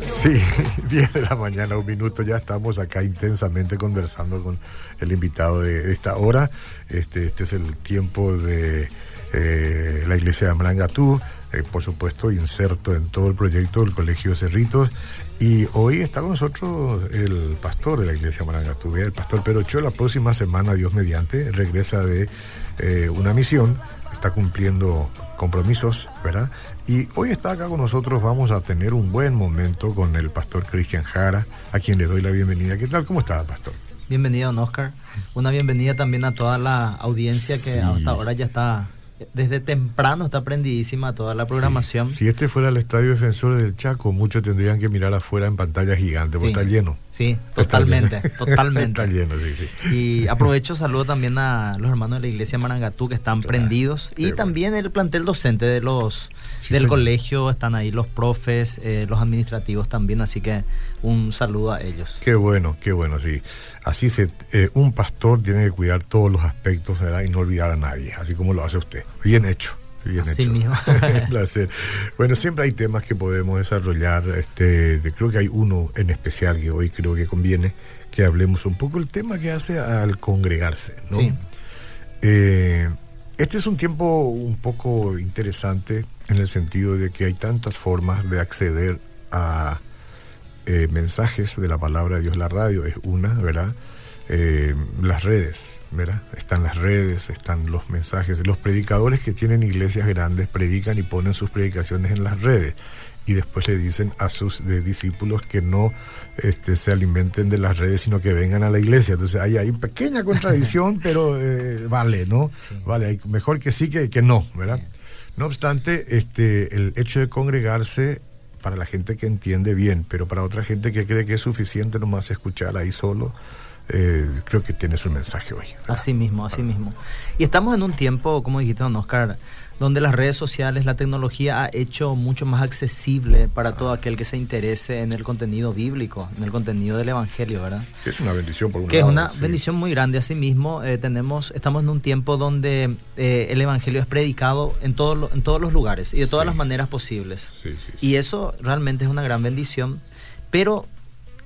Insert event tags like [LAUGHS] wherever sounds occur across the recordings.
Sí, [LAUGHS] 10 de la mañana, un minuto, ya estamos acá intensamente conversando con el invitado de esta hora. Este, este es el tiempo de eh, la iglesia de Amrangatú, eh, por supuesto, inserto en todo el proyecto del Colegio Cerritos. Y hoy está con nosotros el pastor de la iglesia de Marangatú, el pastor Perocho. La próxima semana, Dios mediante, regresa de eh, una misión, está cumpliendo compromisos, ¿verdad? Y hoy está acá con nosotros, vamos a tener un buen momento con el pastor Cristian Jara, a quien le doy la bienvenida. ¿Qué tal? ¿Cómo está, pastor? Bienvenido, don Oscar. Una bienvenida también a toda la audiencia que hasta ahora ya está desde temprano está prendidísima toda la programación. Si este fuera el estadio defensor del Chaco, muchos tendrían que mirar afuera en pantalla gigante, porque está lleno. Sí, totalmente, [LAUGHS] totalmente. está lleno, sí, sí. Y aprovecho, saludo también a los hermanos de la iglesia Marangatú que están prendidos y también el plantel docente de los del colegio, están ahí los profes, eh, los administrativos también, así que un saludo a ellos. Qué bueno, qué bueno, sí. Así se, eh, un pastor tiene que cuidar todos los aspectos ¿verdad? y no olvidar a nadie, así como lo hace usted. Bien hecho. Bien Así hecho. mismo. [LAUGHS] Un placer. Bueno, siempre hay temas que podemos desarrollar. Este, creo que hay uno en especial que hoy creo que conviene que hablemos un poco el tema que hace al congregarse, ¿no? Sí. Eh, este es un tiempo un poco interesante en el sentido de que hay tantas formas de acceder a eh, mensajes de la palabra de Dios. La radio es una, ¿verdad? Eh, las redes, ¿verdad? Están las redes, están los mensajes. Los predicadores que tienen iglesias grandes predican y ponen sus predicaciones en las redes y después le dicen a sus de discípulos que no este, se alimenten de las redes, sino que vengan a la iglesia. Entonces hay ahí pequeña [LAUGHS] contradicción, pero eh, vale, ¿no? Sí. Vale, mejor que sí que, que no, ¿verdad? No obstante, este, el hecho de congregarse para la gente que entiende bien, pero para otra gente que cree que es suficiente nomás escuchar ahí solo, eh, creo que tienes un mensaje hoy. ¿verdad? Así mismo, así mismo. Y estamos en un tiempo, como dijiste, don Oscar, donde las redes sociales, la tecnología ha hecho mucho más accesible para todo aquel que se interese en el contenido bíblico, en el contenido del Evangelio, ¿verdad? Que es una bendición por un que es lado, una sí. bendición muy grande. Asimismo, eh, tenemos, estamos en un tiempo donde eh, el Evangelio es predicado en, todo en todos los lugares y de todas Sí. las maneras posibles. Sí. Y eso realmente es una gran bendición. Pero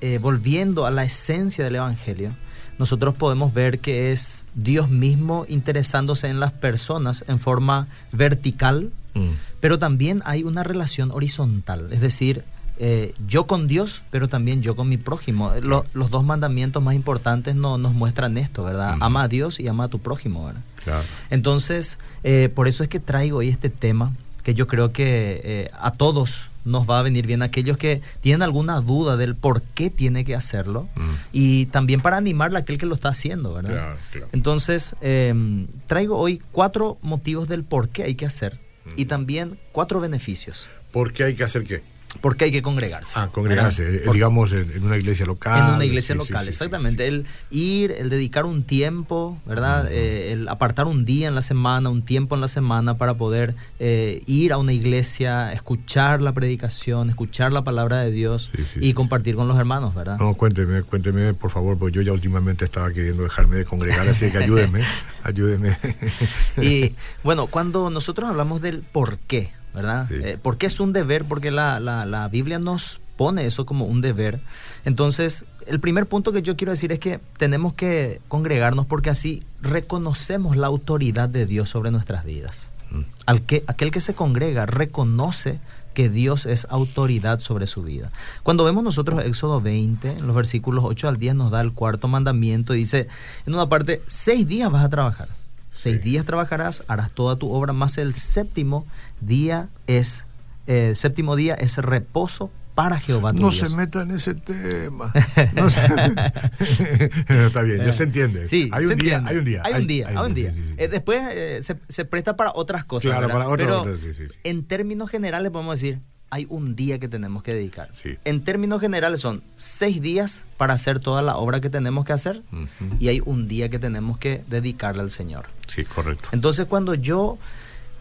eh, volviendo a la esencia del Evangelio, nosotros podemos ver que es Dios mismo interesándose en las personas en forma vertical, Mm. pero también hay una relación horizontal, es decir, eh, yo con Dios, pero también yo con mi prójimo. Lo- los dos mandamientos más importantes no- nos muestran esto, ¿verdad? Ujú. Ama a Dios y ama a tu prójimo, ¿verdad? Claro. Entonces, eh, por eso es que traigo hoy este tema, que yo creo que eh, a todos nos va a venir bien, aquellos que tienen alguna duda del por qué tiene que hacerlo, Mm. y también para animarle a aquel que lo está haciendo, ¿verdad? Claro, claro. Entonces, eh, traigo hoy cuatro motivos del por qué hay que hacer, y también cuatro beneficios. ¿Por qué hay que hacer qué? ¿Por qué hay que congregarse? Ah, congregarse, ¿verdad? eh, digamos, en, en una iglesia local. en una iglesia Sí, local, sí, exactamente. sí. El ir, el dedicar un tiempo, ¿verdad? Eh, el apartar un día en la semana, un tiempo en la semana para poder eh, ir a una iglesia, escuchar la predicación, escuchar la palabra de Dios y compartir con los hermanos, ¿verdad? No, cuénteme, cuénteme, por favor, porque yo ya últimamente estaba queriendo dejarme de congregar, así que ayúdeme, [LAUGHS] ayúdeme. Y [LAUGHS] bueno, cuando nosotros hablamos del por qué, ¿verdad? Sí. Eh, ¿Por qué es un deber? Porque la, la- la Biblia nos pone eso como un deber. Entonces, el primer punto que yo quiero decir es que tenemos que congregarnos porque así reconocemos la autoridad de Dios sobre nuestras vidas. Mm. Al que, aquel que se congrega reconoce que Dios es autoridad sobre su vida. Cuando vemos nosotros Éxodo 20, en los versículos 8 al 10 nos da el cuarto mandamiento dice, en una parte, seis días vas a trabajar. Seis Sí. días trabajarás, harás toda tu obra, más el séptimo día es, eh, séptimo día es reposo para Jehová tu No Dios. se meta en ese tema. [LAUGHS] No se- [LAUGHS] Está bien, ya se entiende. Sí, hay, se un día, entiende. hay un día. Hay un día, hay un día. sí, sí, sí. Eh, después eh, se, se presta para otras cosas. Claro, ¿verdad? para otras- Pero sí. en términos generales podemos decir, hay un día que tenemos que dedicar. Sí. En términos generales son seis días para hacer toda la obra que tenemos que hacer y hay un día que tenemos que dedicarle al Señor. Sí, correcto. Entonces cuando yo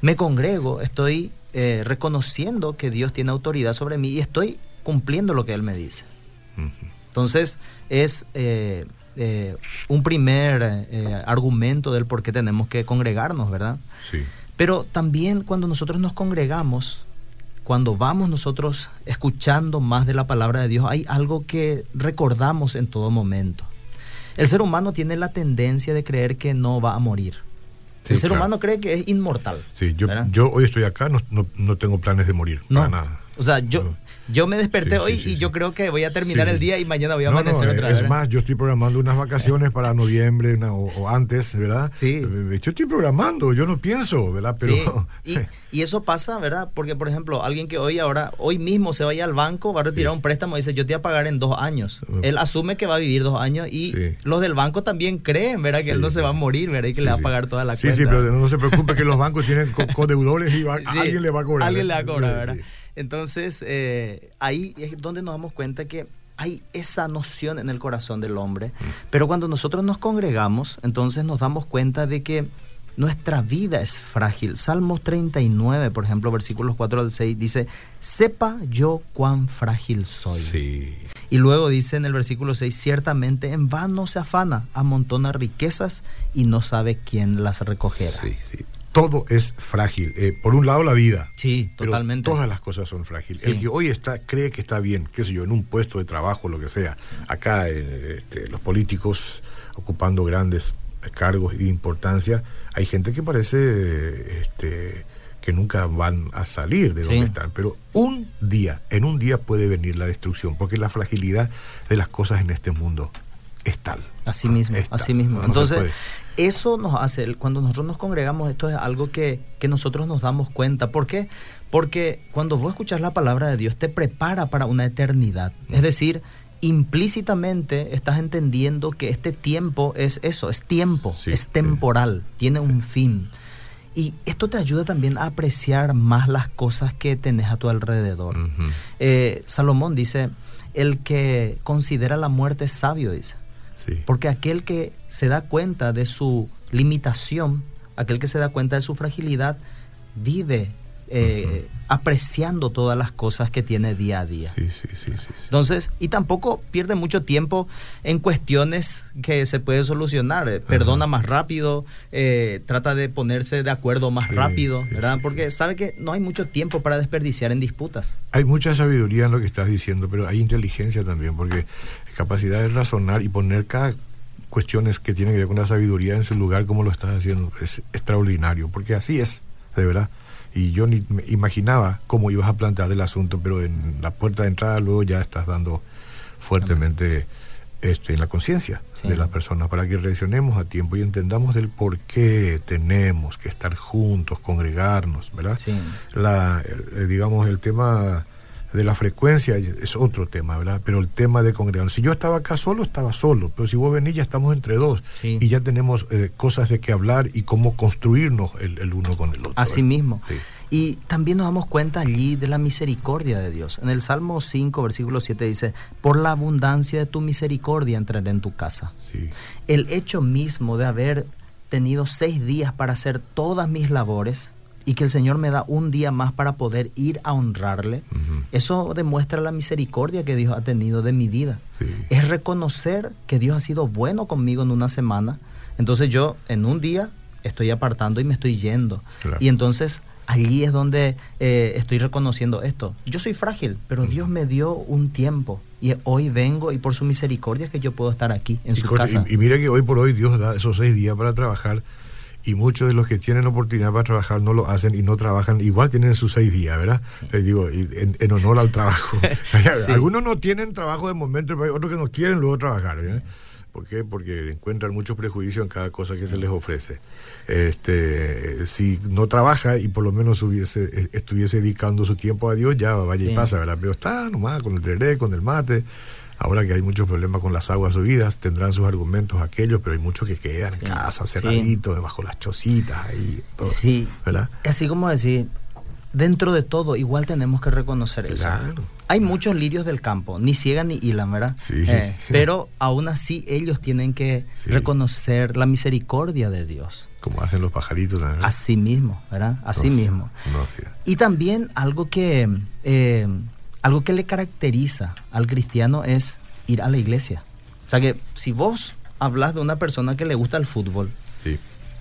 me congrego, estoy eh, reconociendo que Dios tiene autoridad sobre mí y estoy cumpliendo lo que Él me dice. Entonces es eh, eh, un primer argumento del por qué tenemos que congregarnos, ¿verdad? Sí. Pero también cuando nosotros nos congregamos, cuando vamos nosotros escuchando más de la palabra de Dios, hay algo que recordamos en todo momento. El ser humano tiene la tendencia de creer que no va a morir. el ser humano cree que es inmortal. Sí, yo, yo hoy estoy acá, no, no, tengo planes de morir, no. para nada. O sea, yo, yo me desperté hoy y yo creo que voy a terminar el día y mañana voy a amanecer otra vez. Es más, yo estoy programando unas vacaciones para noviembre o, antes, ¿verdad? Sí. Yo estoy programando, yo no pienso, ¿verdad? Pero. Y, y, eso pasa, ¿verdad? Porque, por ejemplo, alguien que hoy ahora, hoy mismo se vaya al banco, va a retirar un préstamo y dice, yo te voy a pagar en dos años. Él asume que va a vivir dos años y los del banco también creen, ¿verdad? Que él no se va a morir, ¿verdad? Y que le va a pagar toda la cuenta. Sí, sí, pero no se preocupe que los bancos tienen co-deudores y [LAUGHS] alguien le va a cobrar. Alguien le va a cobrar, ¿verdad? Entonces, eh, ahí es donde nos damos cuenta que hay esa noción en el corazón del hombre. Mm. Pero cuando nosotros nos congregamos, entonces nos damos cuenta de que nuestra vida es frágil. Salmos 39, por ejemplo, versículos 4 al 6, dice, sepa yo cuán frágil soy. Sí. Y luego dice en el versículo 6, ciertamente en vano se afana, amontona riquezas y no sabe quién las recogerá. Sí, sí todo es frágil. Eh, por un lado la vida. Sí, totalmente. todas las cosas son frágiles. El que hoy está cree que está bien, qué sé yo, en un puesto de trabajo, lo que sea. Acá eh, este, los políticos ocupando grandes cargos de importancia, hay gente que parece este, que nunca van a salir de donde están. Pero un día, en un día puede venir la destrucción, porque la fragilidad de las cosas en este mundo es tal. Así mismo, así mismo. Entonces, eso nos hace, cuando nosotros nos congregamos, esto es algo que, nosotros nos damos cuenta. ¿Por qué? Porque cuando vos escuchas la palabra de Dios, te prepara para una eternidad. Es decir, implícitamente estás entendiendo que este tiempo es eso, es tiempo, es temporal, tiene un fin. Y esto te ayuda también a apreciar más las cosas que tenés a tu alrededor. Eh, Salomón dice, el que considera la muerte es sabio, dice. Porque aquel que se da cuenta de su limitación, aquel que se da cuenta de su fragilidad, vive eh, apreciando todas las cosas que tiene día a día. Sí, sí, sí, Entonces, y tampoco pierde mucho tiempo en cuestiones que se puede solucionar. Eh, perdona más rápido, eh, trata de ponerse de acuerdo más rápido, ¿verdad? Porque sabe que no hay mucho tiempo para desperdiciar en disputas. Hay mucha sabiduría en lo que estás diciendo, pero hay inteligencia también, porque capacidad de razonar y poner cada cuestiones que tienen que ver con la sabiduría en su lugar como lo estás haciendo es extraordinario, porque así es, de verdad. Y yo ni me imaginaba cómo ibas a plantear el asunto, pero en la puerta de entrada luego ya estás dando fuertemente este, en la conciencia de las personas para que reaccionemos a tiempo y entendamos del por qué tenemos que estar juntos, congregarnos, ¿verdad? La, eh, digamos, el tema de la frecuencia es otro tema, ¿verdad? Pero el tema de congregarnos. Si yo estaba acá solo, estaba solo, pero si vos venís ya estamos entre dos y ya tenemos eh, cosas de qué hablar y cómo construirnos el, uno con el otro. Así mismo. Y también nos damos cuenta allí de la misericordia de Dios. En el Salmo 5, versículo 7 dice, por la abundancia de tu misericordia entraré en tu casa. El hecho mismo de haber tenido seis días para hacer todas mis labores, y que el Señor me da un día más para poder ir a honrarle, eso demuestra la misericordia que Dios ha tenido de mi vida. Es reconocer que Dios ha sido bueno conmigo en una semana. Entonces yo en un día estoy apartando y me estoy yendo. Y entonces allí es donde eh, estoy reconociendo esto. Yo soy frágil, pero Dios me dio un tiempo y hoy vengo y por su misericordia es que yo puedo estar aquí en su casa. Y, y mira que hoy por hoy Dios da esos seis días para trabajar y muchos de los que tienen oportunidad para trabajar no lo hacen y no trabajan, igual tienen sus seis días, ¿verdad? Les digo, en, honor al trabajo. [LAUGHS] Algunos no tienen trabajo de momento, pero hay otros que no quieren luego trabajar. ¿verdad? ¿Por qué? Porque encuentran mucho prejuicio en cada cosa que se les ofrece. Este, si no trabaja y por lo menos hubiese, estuviese dedicando su tiempo a Dios, ya vaya y pasa, ¿verdad? Pero está nomás con el tereré, con el mate, Ahora que hay muchos problemas con las aguas subidas, tendrán sus argumentos aquellos, pero hay muchos que quedan en casa, cerraditos, debajo las chocitas, ahí, todo, Sí, ¿verdad? Así como decir, dentro de todo, igual tenemos que reconocer eso. Hay muchos lirios del campo, ni ciegan ni hilan, ¿verdad? Sí. Eh, pero aún así ellos tienen que reconocer la misericordia de Dios. Como hacen los pajaritos también. Así mismo, ¿verdad? Así mismo. y también algo que eh, algo que le caracteriza al cristiano es ir a la iglesia. O sea que si vos hablas de una persona que le gusta el fútbol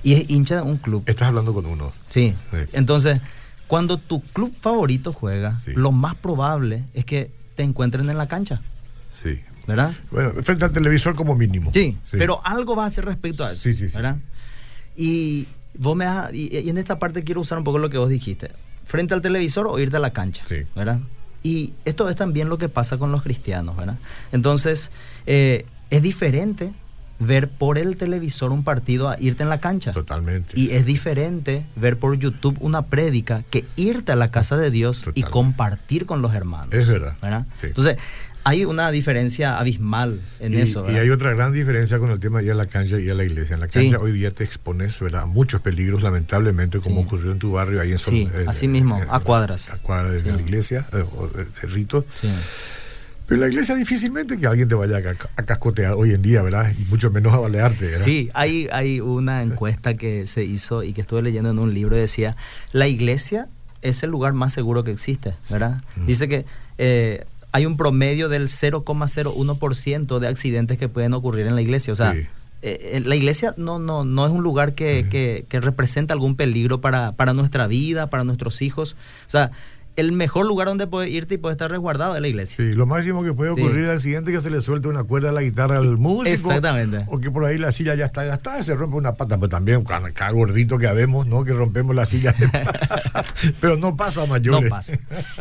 y es hincha de un club. Estás hablando con uno. Sí. Entonces, Cuando tu club favorito juega, Sí. lo más probable es que te encuentren en la cancha, Sí. ¿verdad? Bueno, frente al televisor como mínimo. Sí, pero algo va a hacer respecto a eso. Sí, sí, sí. ¿verdad? Y vos me has- y, y en esta parte quiero usar un poco lo que vos dijiste. Frente al televisor o irte a la cancha, Sí. ¿verdad? Y esto es también lo que pasa con los cristianos, ¿verdad? Entonces, eh, es diferente ver por el televisor un partido a irte en la cancha. Totalmente. Y es diferente ver por YouTube una prédica que irte a la casa de Dios y compartir con los hermanos. Es verdad, sí. Entonces, hay una diferencia abismal en y, eso. y hay otra gran diferencia con el tema de ir a la cancha y a la iglesia. En la cancha Sí. hoy día te expones ¿verdad? a muchos peligros, lamentablemente, como Sí. ocurrió en tu barrio, ahí en Sol- Sí, así mismo, a cuadras. A cuadras Sí. la iglesia, eh, o de Cerrito. Sí. Pero en la iglesia difícilmente que alguien te vaya a cascotear hoy en día, ¿verdad? Y mucho menos a balearte, ¿verdad? Sí, hay, hay una encuesta que se hizo y que estuve leyendo en un libro y decía, la iglesia es el lugar más seguro que existe, ¿verdad? Mm. Dice que eh, hay un promedio del 0,01% de accidentes que pueden ocurrir en la iglesia. O sea, Sí. eh, eh, la iglesia no, no, no es un lugar que, que- que representa algún peligro para, para nuestra vida, para nuestros hijos. O sea, el mejor lugar donde puedes irte y puedes estar resguardado es la iglesia. Sí, lo máximo que puede Sí. ocurrir es el siguiente que se le suelte una cuerda a la guitarra al músico. Exactamente. O que por ahí la silla ya está gastada se rompe una pata. Pero también cada, gordito que habemos, ¿no? Que rompemos la silla. [LAUGHS] Pero no pasa a mayores. No pasa.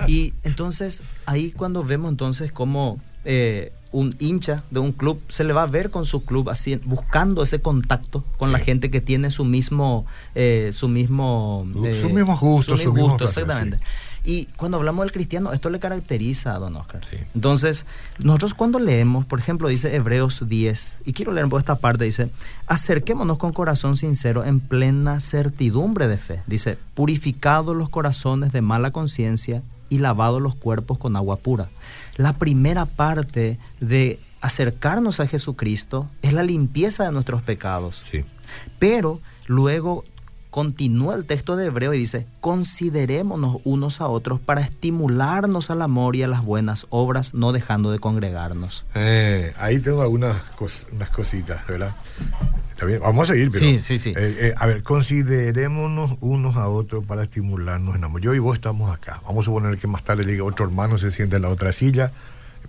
Y entonces, ahí cuando vemos entonces cómo eh, un hincha de un club se le va a ver con su club así, buscando ese contacto con la Sí. gente que tiene su mismo, eh, su mismo, Su- sus mismos gustos, su mismo gusto, exactamente. Y cuando hablamos del cristiano, esto le caracteriza a don Oscar. Sí. Entonces, nosotros cuando leemos, por ejemplo, dice Hebreos 10, y quiero leer un poco esta parte, dice, acerquémonos con corazón sincero en plena certidumbre de fe. Dice, purificados los corazones de mala conciencia y lavados los cuerpos con agua pura. La primera parte de acercarnos a Jesucristo es la limpieza de nuestros pecados. Sí. Pero luego continúa el texto de Hebreo y dice, considerémonos unos a otros para estimularnos al amor y a las buenas obras, no dejando de congregarnos. Eh, ahí tengo algunas cos- unas cositas, ¿verdad? Está bien, vamos a seguir, pero. Sí, sí, sí. eh, eh, a ver, considerémonos unos a otros para estimularnos en amor. Yo y vos estamos acá. Vamos a suponer que más tarde llegue otro hermano, se siente en la otra silla.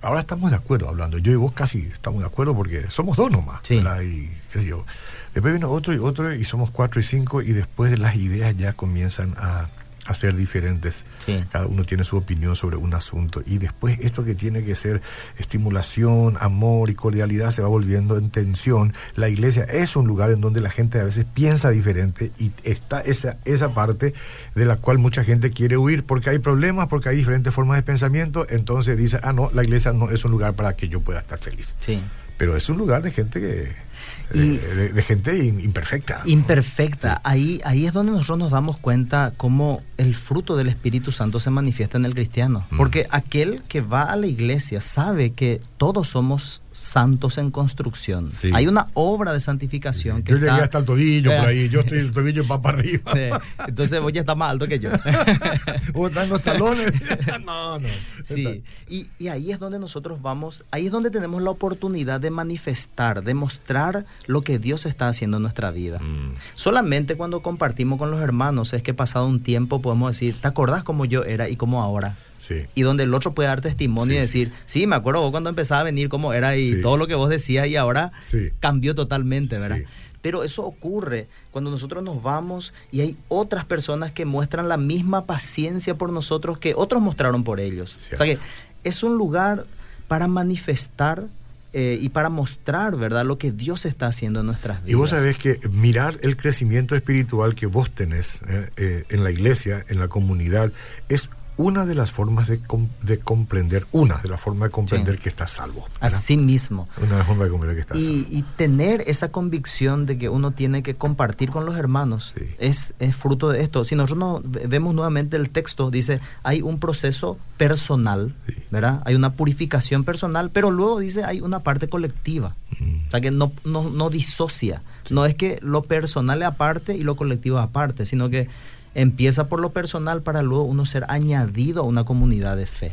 Ahora estamos de acuerdo hablando. Yo y vos casi estamos de acuerdo porque somos dos nomás. Sí. ¿verdad? Y qué sé yo. Después viene otro y otro y somos cuatro y cinco y después las ideas ya comienzan a, a ser diferentes. Sí. Cada uno tiene su opinión sobre un asunto y después esto que tiene que ser estimulación, amor y cordialidad se va volviendo en tensión. La iglesia es un lugar en donde la gente a veces piensa diferente y está esa, esa parte de la cual mucha gente quiere huir porque hay problemas, porque hay diferentes formas de pensamiento, entonces dice, ah, no, la iglesia no es un lugar para que yo pueda estar feliz. Sí. Pero es un lugar de gente que... Y- de, gente imperfecta. Imperfecta. Ahí, ahí es donde nosotros nos damos cuenta cómo el fruto del Espíritu Santo se manifiesta en el cristiano. Mm. Porque aquel que va a la iglesia sabe que todos somos santos en construcción. Sí. Hay una obra de santificación que Yo llegué está- hasta el tobillo por Eh, ahí, yo estoy el tobillo va para arriba. Sí. Entonces vos ya estás más alto que yo. [LAUGHS] ¿O están los talones? [LAUGHS] no, no. Sí, y, y ahí es donde nosotros vamos, ahí es donde tenemos la oportunidad de manifestar, de mostrar lo que Dios está haciendo en nuestra vida. Mm. Solamente cuando compartimos con los hermanos es que pasado un tiempo podemos decir, ¿te acordás cómo yo era y cómo ahora? Sí. Y donde el otro puede dar testimonio y decir, sí. me acuerdo vos cuando empezaba a venir cómo era y todo lo que vos decías y ahora cambió totalmente, ¿verdad? Pero eso ocurre cuando nosotros nos vamos y hay otras personas que muestran la misma paciencia por nosotros que otros mostraron por ellos. O sea que es un lugar para manifestar eh, y para mostrar, ¿verdad?, lo que Dios está haciendo en nuestras vidas. Y vos sabés que mirar el crecimiento espiritual que vos tenés eh, eh, en la iglesia, en la comunidad, es una de las formas de, com- de comprender, una de las formas de comprender Sí. que estás salvo. ¿verdad? Así mismo. Una de las formas de comprender que estás Y, salvo. y tener esa convicción de que uno tiene que compartir con los hermanos Sí. es, es fruto de esto. Si nosotros no ve- vemos nuevamente el texto, dice, hay un proceso personal, Sí. ¿verdad? Hay una purificación personal, pero luego dice, hay una parte colectiva. Mm. O sea, que no, no, no disocia. No es que lo personal es aparte y lo colectivo es aparte, sino que empieza por lo personal para luego uno ser añadido a una comunidad de fe.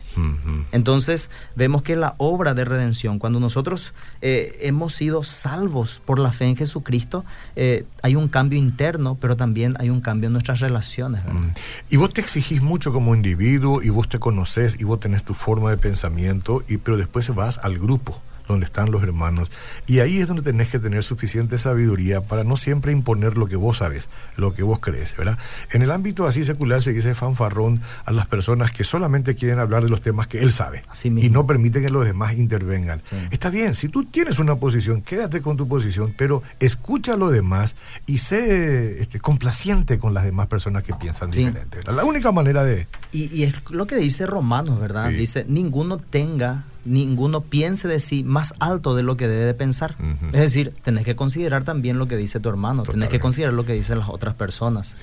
Entonces vemos que la obra de redención, cuando nosotros eh, hemos sido salvos por la fe en Jesucristo, eh, hay un cambio interno, pero también hay un cambio en nuestras relaciones. Mm. Y vos te exigís mucho como individuo y vos te conoces y vos tenés tu forma de pensamiento, y, pero después vas al grupo donde están los hermanos. Y ahí es donde tenés que tener suficiente sabiduría para no siempre imponer lo que vos sabes, lo que vos crees, ¿verdad? En el ámbito así secular se dice fanfarrón a las personas que solamente quieren hablar de los temas que él sabe y no permiten que los demás intervengan. Está bien, si tú tienes una posición, quédate con tu posición, pero escucha a los demás y sé este, complaciente con las demás personas que piensan diferente. La única manera de... Y, es lo que dice Romanos, ¿verdad? Dice, ninguno tenga ninguno piense de sí más alto de lo que debe de pensar. Es decir, tenés que considerar también lo que dice tu hermano, tenés que considerar lo que dicen las otras personas.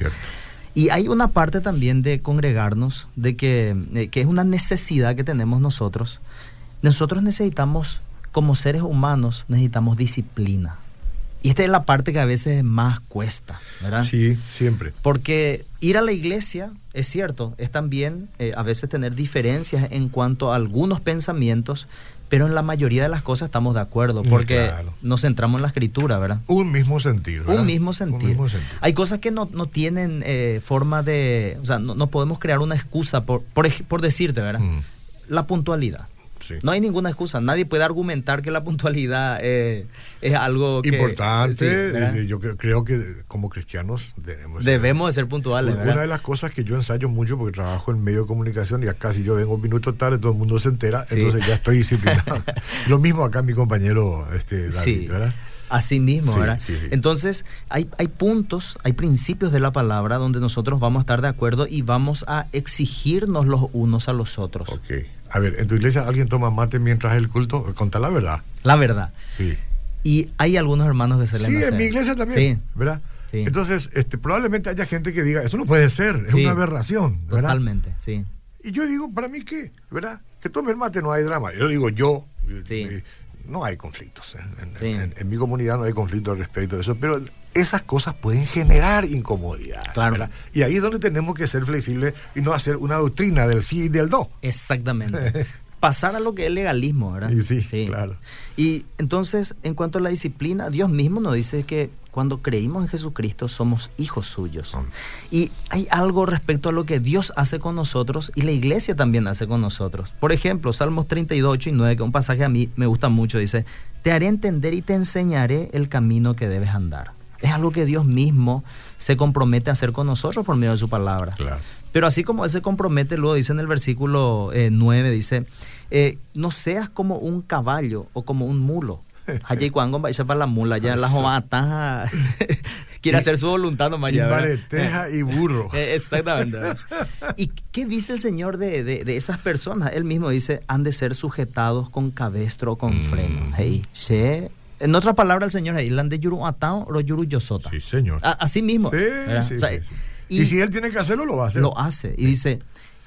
Y hay una parte también de congregarnos, de que, eh, que es una necesidad que tenemos nosotros. Nosotros necesitamos, como seres humanos, necesitamos disciplina. Y esta es la parte que a veces más cuesta, ¿verdad? Sí, siempre. Porque ir a la iglesia, es cierto, es también eh, a veces tener diferencias en cuanto a algunos pensamientos, pero en la mayoría de las cosas estamos de acuerdo, mm, porque nos centramos en la escritura, ¿verdad? Un mismo sentido. Un mismo sentido. Hay cosas que no, tienen eh, forma de, o sea, no, podemos crear una excusa por, por, decirte, ¿verdad? Mm. La puntualidad. No hay ninguna excusa. Nadie puede argumentar que la puntualidad eh, es algo importante. Eh, yo creo, que como cristianos debemos, debemos de ser puntuales. Una de las cosas que yo ensayo mucho porque trabajo en medio de comunicación y acá si yo vengo un minuto tarde todo el mundo se entera, entonces ya estoy disciplinado. [LAUGHS] Lo mismo acá mi compañero este, David, ¿verdad? Así mismo, ¿verdad? Entonces, hay, hay puntos, hay principios de la palabra donde nosotros vamos a estar de acuerdo y vamos a exigirnos los unos a los otros. Ok. A ver, ¿en tu iglesia alguien toma mate mientras el culto? Conta la verdad. La verdad. Sí. Y hay algunos hermanos que se le Sí, en mi iglesia también. Sí. ¿Verdad? Sí. Entonces, este, probablemente haya gente que diga, eso no puede ser, es una aberración. ¿verdad? Totalmente, sí. Y yo digo, ¿para mí qué? ¿Verdad? Que tome el mate no hay drama. Yo digo, yo, sí. Eh, no hay conflictos. En, mi comunidad no hay conflictos respecto a eso, pero esas cosas pueden generar incomodidad. Claro. Y ahí es donde tenemos que ser flexibles y no hacer una doctrina del sí y del do. Exactamente. [LAUGHS] Pasar a lo que es legalismo, ¿verdad? Y sí, sí, claro. Y entonces, en cuanto a la disciplina, Dios mismo nos dice que cuando creímos en Jesucristo somos hijos suyos. Y hay algo respecto a lo que Dios hace con nosotros y la iglesia también hace con nosotros. Por ejemplo, Salmos 32, 8 y 9, que es un pasaje a mí me gusta mucho, dice, te haré entender y te enseñaré el camino que debes andar. Es algo que Dios mismo se compromete a hacer con nosotros por medio de su palabra. Pero así como Él se compromete, luego dice en el versículo 9, eh, dice, eh, no seas como un caballo o como un mulo [LAUGHS] Allí cuando va para la mula, ya la jomata [LAUGHS] quiere hacer su voluntad nomás Y mareteja y burro. [LAUGHS] Eh, exactamente. ¿Y qué dice el Señor de, de, esas personas? Él mismo dice, han de ser sujetados con cabestro o con mm. freno. Hey, en otras palabras, el Señor ahí, de yuru atao o yuru yosota. Sí, Señor. así mismo. Sí, sí, y, si Él tiene que hacerlo, lo va a hacer. Lo hace. Y dice,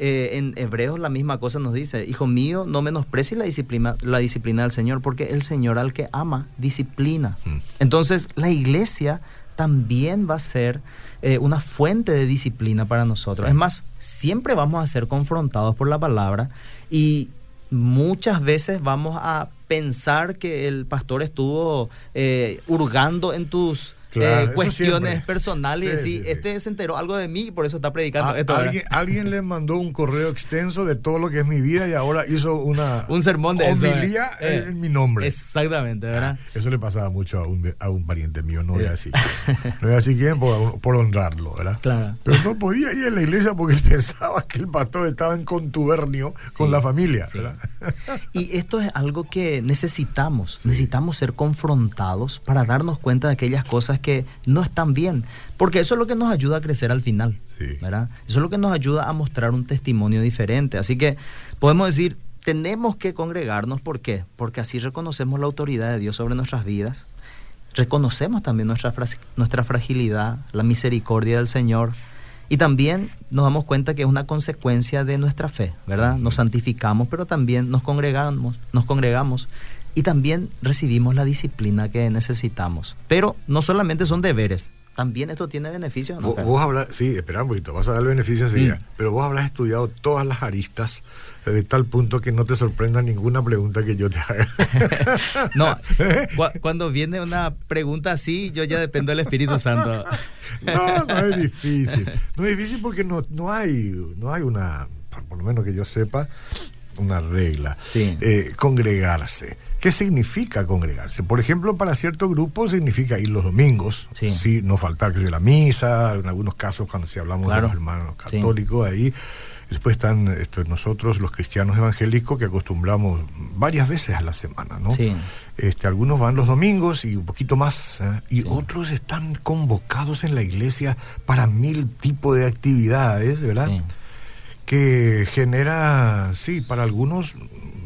eh, en Hebreos la misma cosa nos dice, hijo mío, no menosprecies la disciplina, la disciplina del Señor, porque el Señor al que ama, disciplina. Mm. Entonces, la iglesia también va a ser eh, una fuente de disciplina para nosotros. Es más, siempre vamos a ser confrontados por la palabra y muchas veces vamos a pensar que el pastor estuvo eh, hurgando en tus eh, cuestiones personales y este se enteró algo de mí y por eso está predicando esto. Alguien, le mandó un correo extenso de todo lo que es mi vida y ahora hizo una [LAUGHS] un sermón de homilía eh, en mi nombre. Exactamente, ¿verdad? Ah, eso le pasaba mucho a un, a un pariente mío, no es así. no es así que por, honrarlo, ¿verdad? Claro. Pero no podía ir a la iglesia porque [LAUGHS] pensaba que el pastor estaba en contubernio con la familia, ¿verdad? [LAUGHS] y esto es algo que necesitamos, necesitamos ser confrontados para darnos cuenta de aquellas cosas que no están bien, porque eso es lo que nos ayuda a crecer al final, ¿verdad? Eso es lo que nos ayuda a mostrar un testimonio diferente. Así que podemos decir, tenemos que congregarnos, ¿por qué? Porque así reconocemos la autoridad de Dios sobre nuestras vidas, reconocemos también nuestra, nuestra fragilidad, la misericordia del Señor, y también nos damos cuenta que es una consecuencia de nuestra fe, ¿verdad? Nos santificamos, pero también nos congregamos, nos congregamos y también recibimos la disciplina que necesitamos. Pero no solamente son deberes, también esto tiene beneficios. ¿no? Vos, hablas, sí, espera un poquito, vas a dar beneficios enseguida, mm. pero vos habrás estudiado todas las aristas de tal punto que no te sorprenda ninguna pregunta que yo te haga. [LAUGHS] no, cuando viene una pregunta así, yo ya dependo del Espíritu Santo. no, no es difícil. No es difícil porque no, no, hay, no hay una, por lo menos que yo sepa, una regla. Eh, congregarse. ¿Qué significa congregarse? Por ejemplo, para ciertos grupos significa ir los domingos, sí. no faltar que la misa, en algunos casos cuando si hablamos de los hermanos católicos ahí. Después están esto, nosotros, los cristianos evangélicos, que acostumbramos varias veces a la semana, ¿no? Este, algunos van los domingos y un poquito más, ¿eh? y otros están convocados en la iglesia para mil tipos de actividades, ¿verdad? Que genera, sí, para algunos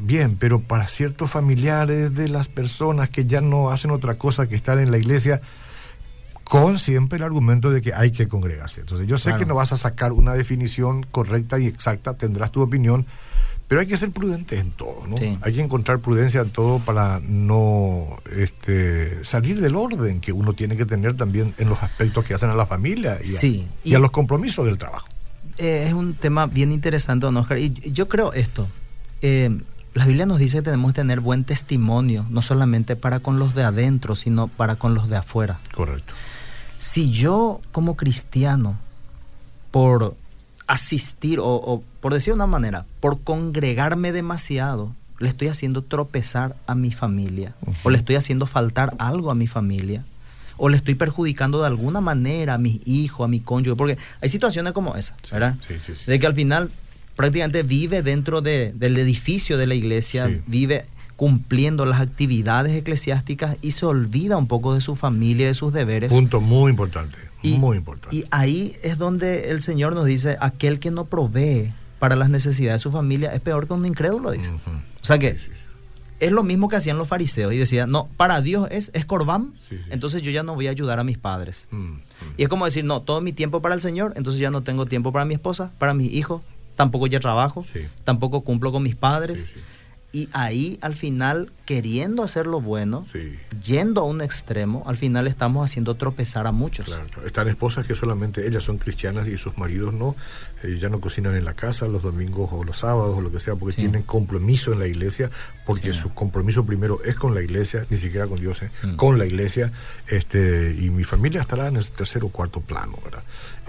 bien, pero para ciertos familiares de las personas que ya no hacen otra cosa que estar en la iglesia, con siempre el argumento de que hay que congregarse. Entonces yo sé que no vas a sacar una definición correcta y exacta, tendrás tu opinión, pero hay que ser prudente en todo, ¿no? Hay que encontrar prudencia en todo para no este, salir del orden que uno tiene que tener también en los aspectos que hacen a la familia y, a, los compromisos del trabajo. Eh, es un tema bien interesante, don Oscar, y yo creo esto. Eh, la Biblia nos dice que tenemos que tener buen testimonio, no solamente para con los de adentro, sino para con los de afuera. Correcto. Si yo como cristiano, por asistir, o, por decir de una manera, por congregarme demasiado, le estoy haciendo tropezar a mi familia, o le estoy haciendo faltar algo a mi familia, o le estoy perjudicando de alguna manera a mis hijos, a mi cónyuge, porque hay situaciones como esa, ¿verdad? Sí, sí, sí, de que al final prácticamente vive dentro del edificio de la iglesia, vive cumpliendo las actividades eclesiásticas y se olvida un poco de su familia, de sus deberes. Punto muy importante, muy importante. Y ahí es donde el Señor nos dice, aquel que no provee para las necesidades de su familia es peor que un incrédulo, dice. O sea que es lo mismo que hacían los fariseos y decían, no, para Dios es, es corbán, entonces yo ya no voy a ayudar a mis padres. Mm, mm. Y es como decir, no, todo mi tiempo para el Señor, entonces ya no tengo tiempo para mi esposa, para mis hijos, tampoco ya trabajo, tampoco cumplo con mis padres. Y ahí al final, queriendo hacer lo bueno, yendo a un extremo, al final estamos haciendo tropezar a muchos. Claro, Están esposas que solamente ellas son cristianas y sus maridos no, eh, ya no cocinan en la casa los domingos o los sábados o lo que sea, porque tienen compromiso en la iglesia, porque su compromiso primero es con la iglesia, ni siquiera con Dios, eh, mm. con la iglesia, este, y mi familia estará en el tercer o cuarto plano, ¿verdad?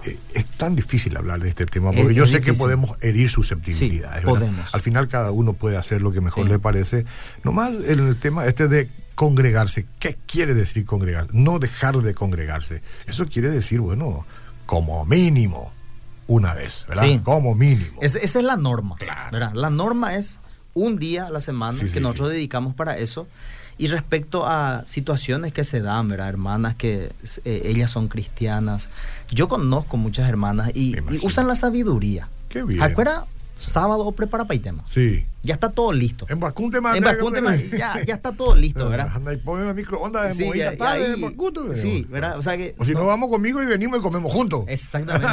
Eh, es tan difícil hablar de este tema, porque yo sé que podemos herir susceptibilidades. Al final cada uno puede hacer lo que mejor le parece. Nomás el tema este de congregarse, ¿qué quiere decir congregar? No dejar de congregarse. Eso quiere decir, bueno, como mínimo una vez, ¿verdad? Como mínimo. esa es la norma. La norma es un día a la semana que nosotros dedicamos para eso. Y respecto a situaciones que se dan, ¿verdad? Hermanas que eh, ellas son cristianas. Yo conozco muchas hermanas y, usan la sabiduría. Qué bien. Sábado prepara para el tema. Sí. Ya está todo listo. En Bacunte En Bacunte ya, ya está todo listo, ¿verdad? Anda y ponme el microondas sí, ya, Sí, ¿verdad? O sea que. O si no, vamos conmigo y venimos y comemos juntos. Exactamente.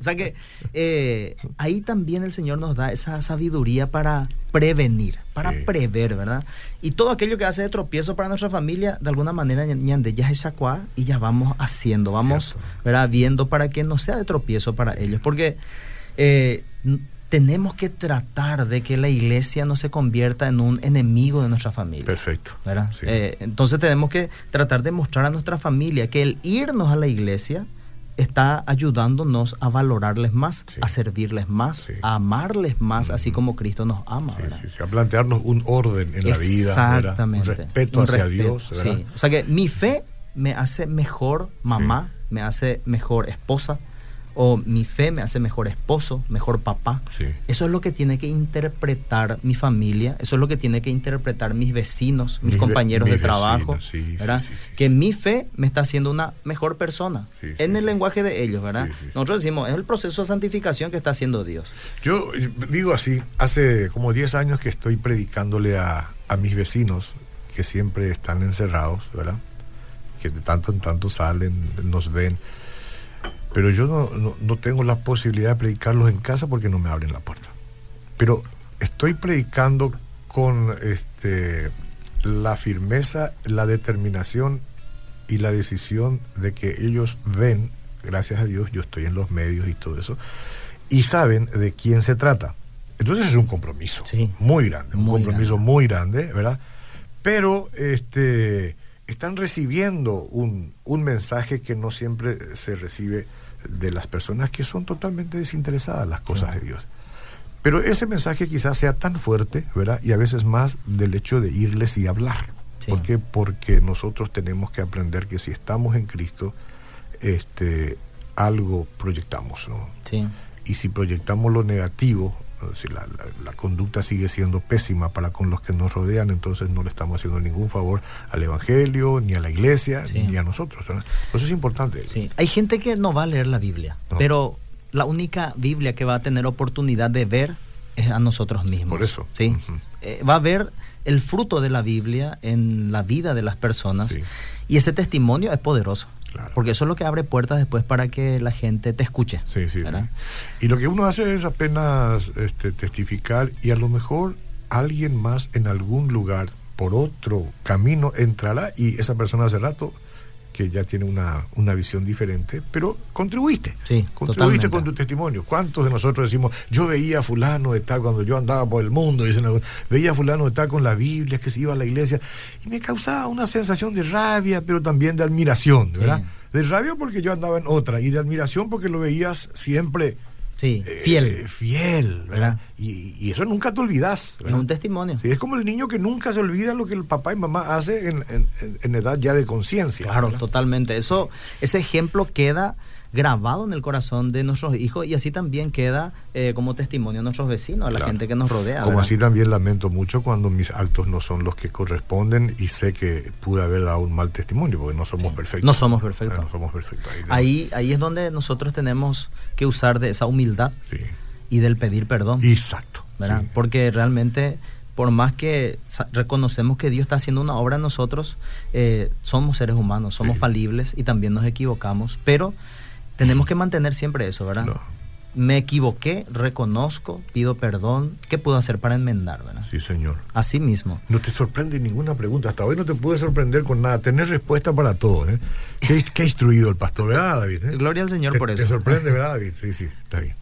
o sea que eh, ahí también el Señor nos da esa sabiduría para prevenir, para prever, ¿verdad? Y todo aquello que hace de tropiezo para nuestra familia, de alguna manera, ñande, ya es chacuá y ya vamos haciendo, vamos, ¿verdad? Viendo para que no sea de tropiezo para ellos. Porque. Eh, tenemos que tratar de que la iglesia no se convierta en un enemigo de nuestra familia. Perfecto. Eh, entonces tenemos que tratar de mostrar a nuestra familia que el irnos a la iglesia está ayudándonos a valorarles más, a servirles más, a amarles más, así como Cristo nos ama. a plantearnos un orden en la vida, un respeto hacia Dios. O sea que mi fe me hace mejor mamá, me hace mejor esposa, o mi fe me hace mejor esposo, mejor papá. Eso es lo que tiene que interpretar mi familia, eso es lo que tiene que interpretar mis vecinos, mis, compañeros de trabajo, que mi fe me está haciendo una mejor persona en el lenguaje de ellos, ¿verdad? Nosotros decimos, es el proceso de santificación que está haciendo Dios. Yo digo así, hace como 10 años que estoy predicándole a, a mis vecinos que siempre están encerrados, ¿verdad? Que de tanto en tanto salen, nos ven pero yo no, tengo la posibilidad de predicarlos en casa porque no me abren la puerta. Pero estoy predicando con este, la firmeza, la determinación y la decisión de que ellos ven, gracias a Dios, yo estoy en los medios y todo eso, y saben de quién se trata. Entonces es un compromiso muy grande, un compromiso muy grande, ¿verdad? Pero este, están recibiendo un, un mensaje que no siempre se recibe de las personas que son totalmente desinteresadas en las cosas de Dios. Pero ese mensaje quizás sea tan fuerte, ¿verdad? Y a veces más del hecho de irles y hablar. ¿Por qué? Porque nosotros tenemos que aprender que si estamos en Cristo, este, algo proyectamos, ¿no? Sí. Y si proyectamos lo negativo, si la, la, conducta sigue siendo pésima para con los que nos rodean, entonces no le estamos haciendo ningún favor al Evangelio, ni a la iglesia, ni a nosotros. Eso es importante. Sí. Hay gente que no va a leer la Biblia, pero la única Biblia que va a tener oportunidad de ver es a nosotros mismos. Por eso. ¿sí? Eh, va a ver el fruto de la Biblia en la vida de las personas y ese testimonio es poderoso. Porque eso es lo que abre puertas después para que la gente te escuche. Sí, sí, Y lo que uno hace es apenas este, testificar y a lo mejor alguien más en algún lugar por otro camino entrará y esa persona hace rato que ya tiene una, una visión diferente, pero contribuiste. Sí, contribuiste con tu testimonio. ¿Cuántos de nosotros decimos, yo veía a fulano de tal cuando yo andaba por el mundo, dicen, veía a fulano de tal con la Biblia, que se iba a la iglesia, y me causaba una sensación de rabia, pero también de admiración, ¿verdad? De rabia porque yo andaba en otra, y de admiración porque lo veías siempre Sí, eh, fiel. fiel, ¿verdad? Y, eso nunca te olvidas. Es un testimonio. Sí, es como el niño que nunca se olvida lo que el papá y mamá hace en, en, edad ya de conciencia. Claro, totalmente. Eso, ese ejemplo queda grabado en el corazón de nuestros hijos y así también queda eh, como testimonio a nuestros vecinos, a la gente que nos rodea. Como así también lamento mucho cuando mis actos no son los que corresponden y sé que pude haber dado un mal testimonio porque no somos perfectos. No somos perfectos. no somos perfectos. Ahí, ahí, es donde nosotros tenemos que usar de esa humildad y del pedir perdón. Exacto. Porque realmente por más que reconocemos que Dios está haciendo una obra en nosotros, eh, somos seres humanos, somos falibles y también nos equivocamos, pero tenemos que mantener siempre eso, ¿verdad? Me equivoqué, reconozco, pido perdón. ¿Qué puedo hacer para enmendar, verdad? Sí, señor. Así mismo. No te sorprende ninguna pregunta. Hasta hoy no te pude sorprender con nada. Tener respuesta para todo, ¿eh? ¿Qué, [LAUGHS] ha instruido el pastor, verdad, David? Eh? Gloria al Señor por eso. Te sorprende, ¿verdad, David? [LAUGHS] Sí, sí, está bien.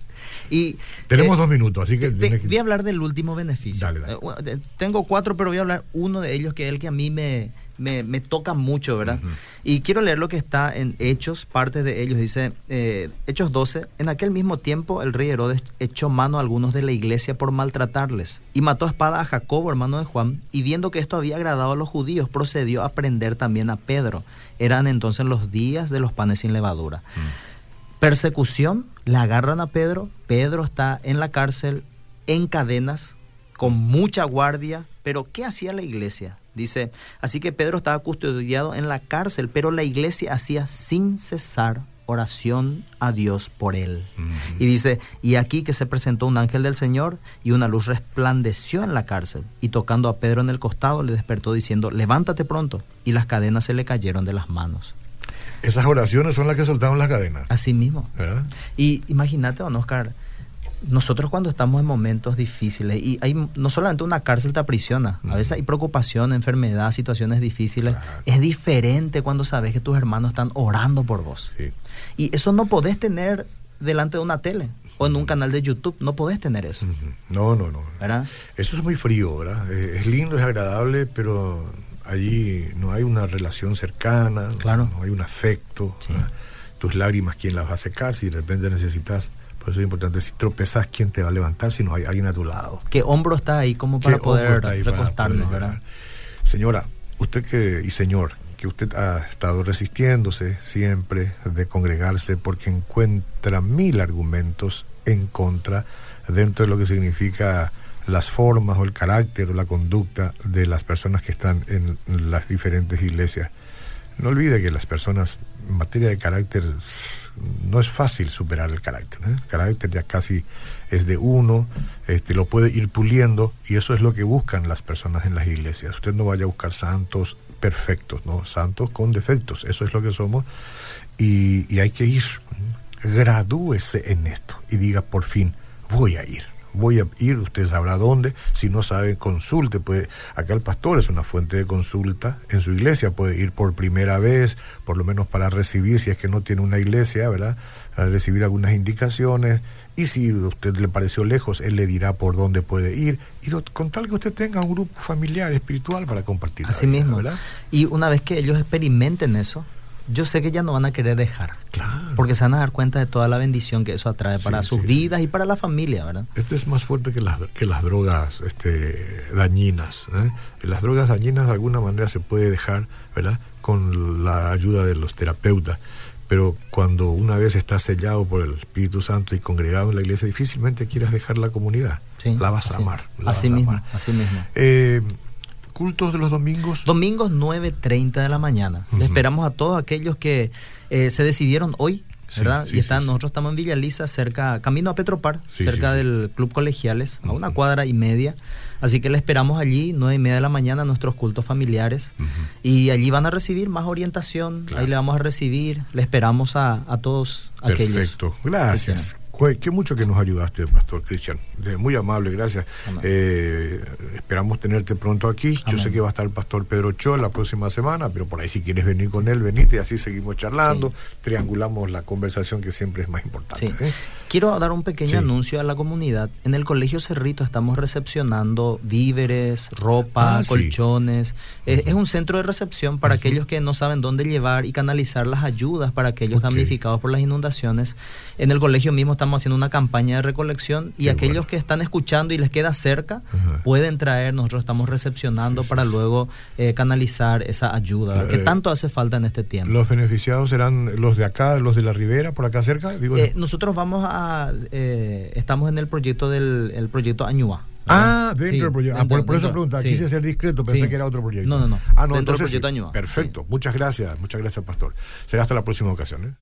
Y, Tenemos eh, dos minutos, así que, Voy a hablar del último beneficio. Dale, dale. Eh, tengo cuatro, pero voy a hablar uno de ellos que es el que a mí me, me, toca mucho, ¿verdad? Y quiero leer lo que está en Hechos, parte de ellos. Dice, eh, Hechos 12, en aquel mismo tiempo el rey Herodes echó mano a algunos de la iglesia por maltratarles y mató a espada a Jacobo, hermano de Juan, y viendo que esto había agradado a los judíos, procedió a prender también a Pedro. Eran entonces los días de los panes sin levadura. Mm. Persecución, le agarran a Pedro, Pedro está en la cárcel, en cadenas, con mucha guardia, pero ¿qué hacía la iglesia? Dice, así que Pedro estaba custodiado en la cárcel, pero la iglesia hacía sin cesar oración a Dios por él. Y dice, y aquí que se presentó un ángel del Señor y una luz resplandeció en la cárcel y tocando a Pedro en el costado le despertó diciendo, levántate pronto. Y las cadenas se le cayeron de las manos. Esas oraciones son las que soltaron las cadenas. Así mismo. Y imagínate, don Oscar, nosotros cuando estamos en momentos difíciles, y hay no solamente una cárcel te aprisiona, a veces hay preocupación, enfermedad, situaciones difíciles, es diferente cuando sabes que tus hermanos están orando por vos. Y eso no podés tener delante de una tele o en un canal de YouTube, no podés tener eso. No, no, no. Eso es muy frío, ¿verdad? Es lindo, es agradable, pero allí no hay una relación cercana, claro. no hay un afecto. Tus lágrimas, ¿quién las va a secar si de repente necesitas por eso es importante, si tropezas, ¿quién te va a levantar si no hay alguien a tu lado? ¿Qué hombro está ahí como para poder recostarnos? Señora, usted que, y señor, que usted ha estado resistiéndose siempre de congregarse porque encuentra mil argumentos en contra dentro de lo que significa las formas o el carácter o la conducta de las personas que están en las diferentes iglesias. No olvide que las personas en materia de carácter no es fácil superar el carácter. ¿eh? El carácter ya casi es de uno, este, lo puede ir puliendo y eso es lo que buscan las personas en las iglesias. Usted no vaya a buscar santos perfectos, no, santos con defectos, eso es lo que somos y, hay que ir. Gradúese en esto y diga por fin, voy a ir, voy a ir, usted sabrá dónde, si no sabe, consulte, puede, acá el pastor es una fuente de consulta, en su iglesia puede ir por primera vez, por lo menos para recibir, si es que no tiene una iglesia, ¿verdad? Para recibir algunas indicaciones, y si a usted le pareció lejos, él le dirá por dónde puede ir, y con tal que usted tenga un grupo familiar, espiritual para compartir. Así mismo, ¿verdad? Y una vez que ellos experimenten eso, yo sé que ya no van a querer dejar. Claro. Porque se van a dar cuenta de toda la bendición que eso atrae para sus vidas y para la familia, ¿verdad? Esto es más fuerte que las, que las drogas este, dañinas. ¿eh? Las drogas dañinas de alguna manera se puede dejar, ¿verdad? Con la ayuda de los terapeutas. Pero cuando una vez estás sellado por el Espíritu Santo y congregado en la iglesia, difícilmente quieras dejar la comunidad. la vas a amar. así, mismo, así mismo. Eh, cultos de los domingos? Domingos 9.30 de la mañana. Le esperamos a todos aquellos que eh, se decidieron hoy, ¿verdad? y están, nosotros estamos en Villa Lisa, cerca, camino a Petropar, cerca del Club Colegiales, a una cuadra y media. Así que le esperamos allí, nueve y media de la mañana, nuestros cultos familiares. Y allí van a recibir más orientación, ahí le vamos a recibir, le esperamos a, a todos aquellos. Perfecto, gracias. Qué mucho que nos ayudaste, Pastor Cristian. Muy amable, gracias. Eh, esperamos tenerte pronto aquí. Yo sé que va a estar el Pastor Pedro Cho la próxima semana, pero por ahí si quieres venir con él, venite y así seguimos charlando, triangulamos la conversación que siempre es más importante. ¿eh? Quiero dar un pequeño anuncio a la comunidad. En el Colegio Cerrito estamos recepcionando víveres, ropa, ah, colchones. Es, un centro de recepción para aquellos que no saben dónde llevar y canalizar las ayudas para aquellos damnificados por las inundaciones. En el colegio mismo estamos haciendo una campaña de recolección y aquellos que están escuchando y les queda cerca pueden traer, nosotros estamos recepcionando para luego eh, canalizar esa ayuda que eh, tanto hace falta en este tiempo. ¿Los beneficiados serán los de acá, los de la Ribera, por acá cerca? Digo, eh, nosotros vamos a estamos en el proyecto del el proyecto Añua. Ah, dentro del proyecto. Ah, por, esa pregunta, quise ser discreto, pensé que era otro proyecto. No, no, no. Ah, no, dentro entonces, del proyecto Añua. Perfecto. Muchas gracias, muchas gracias, Pastor. Será hasta la próxima ocasión. ¿eh?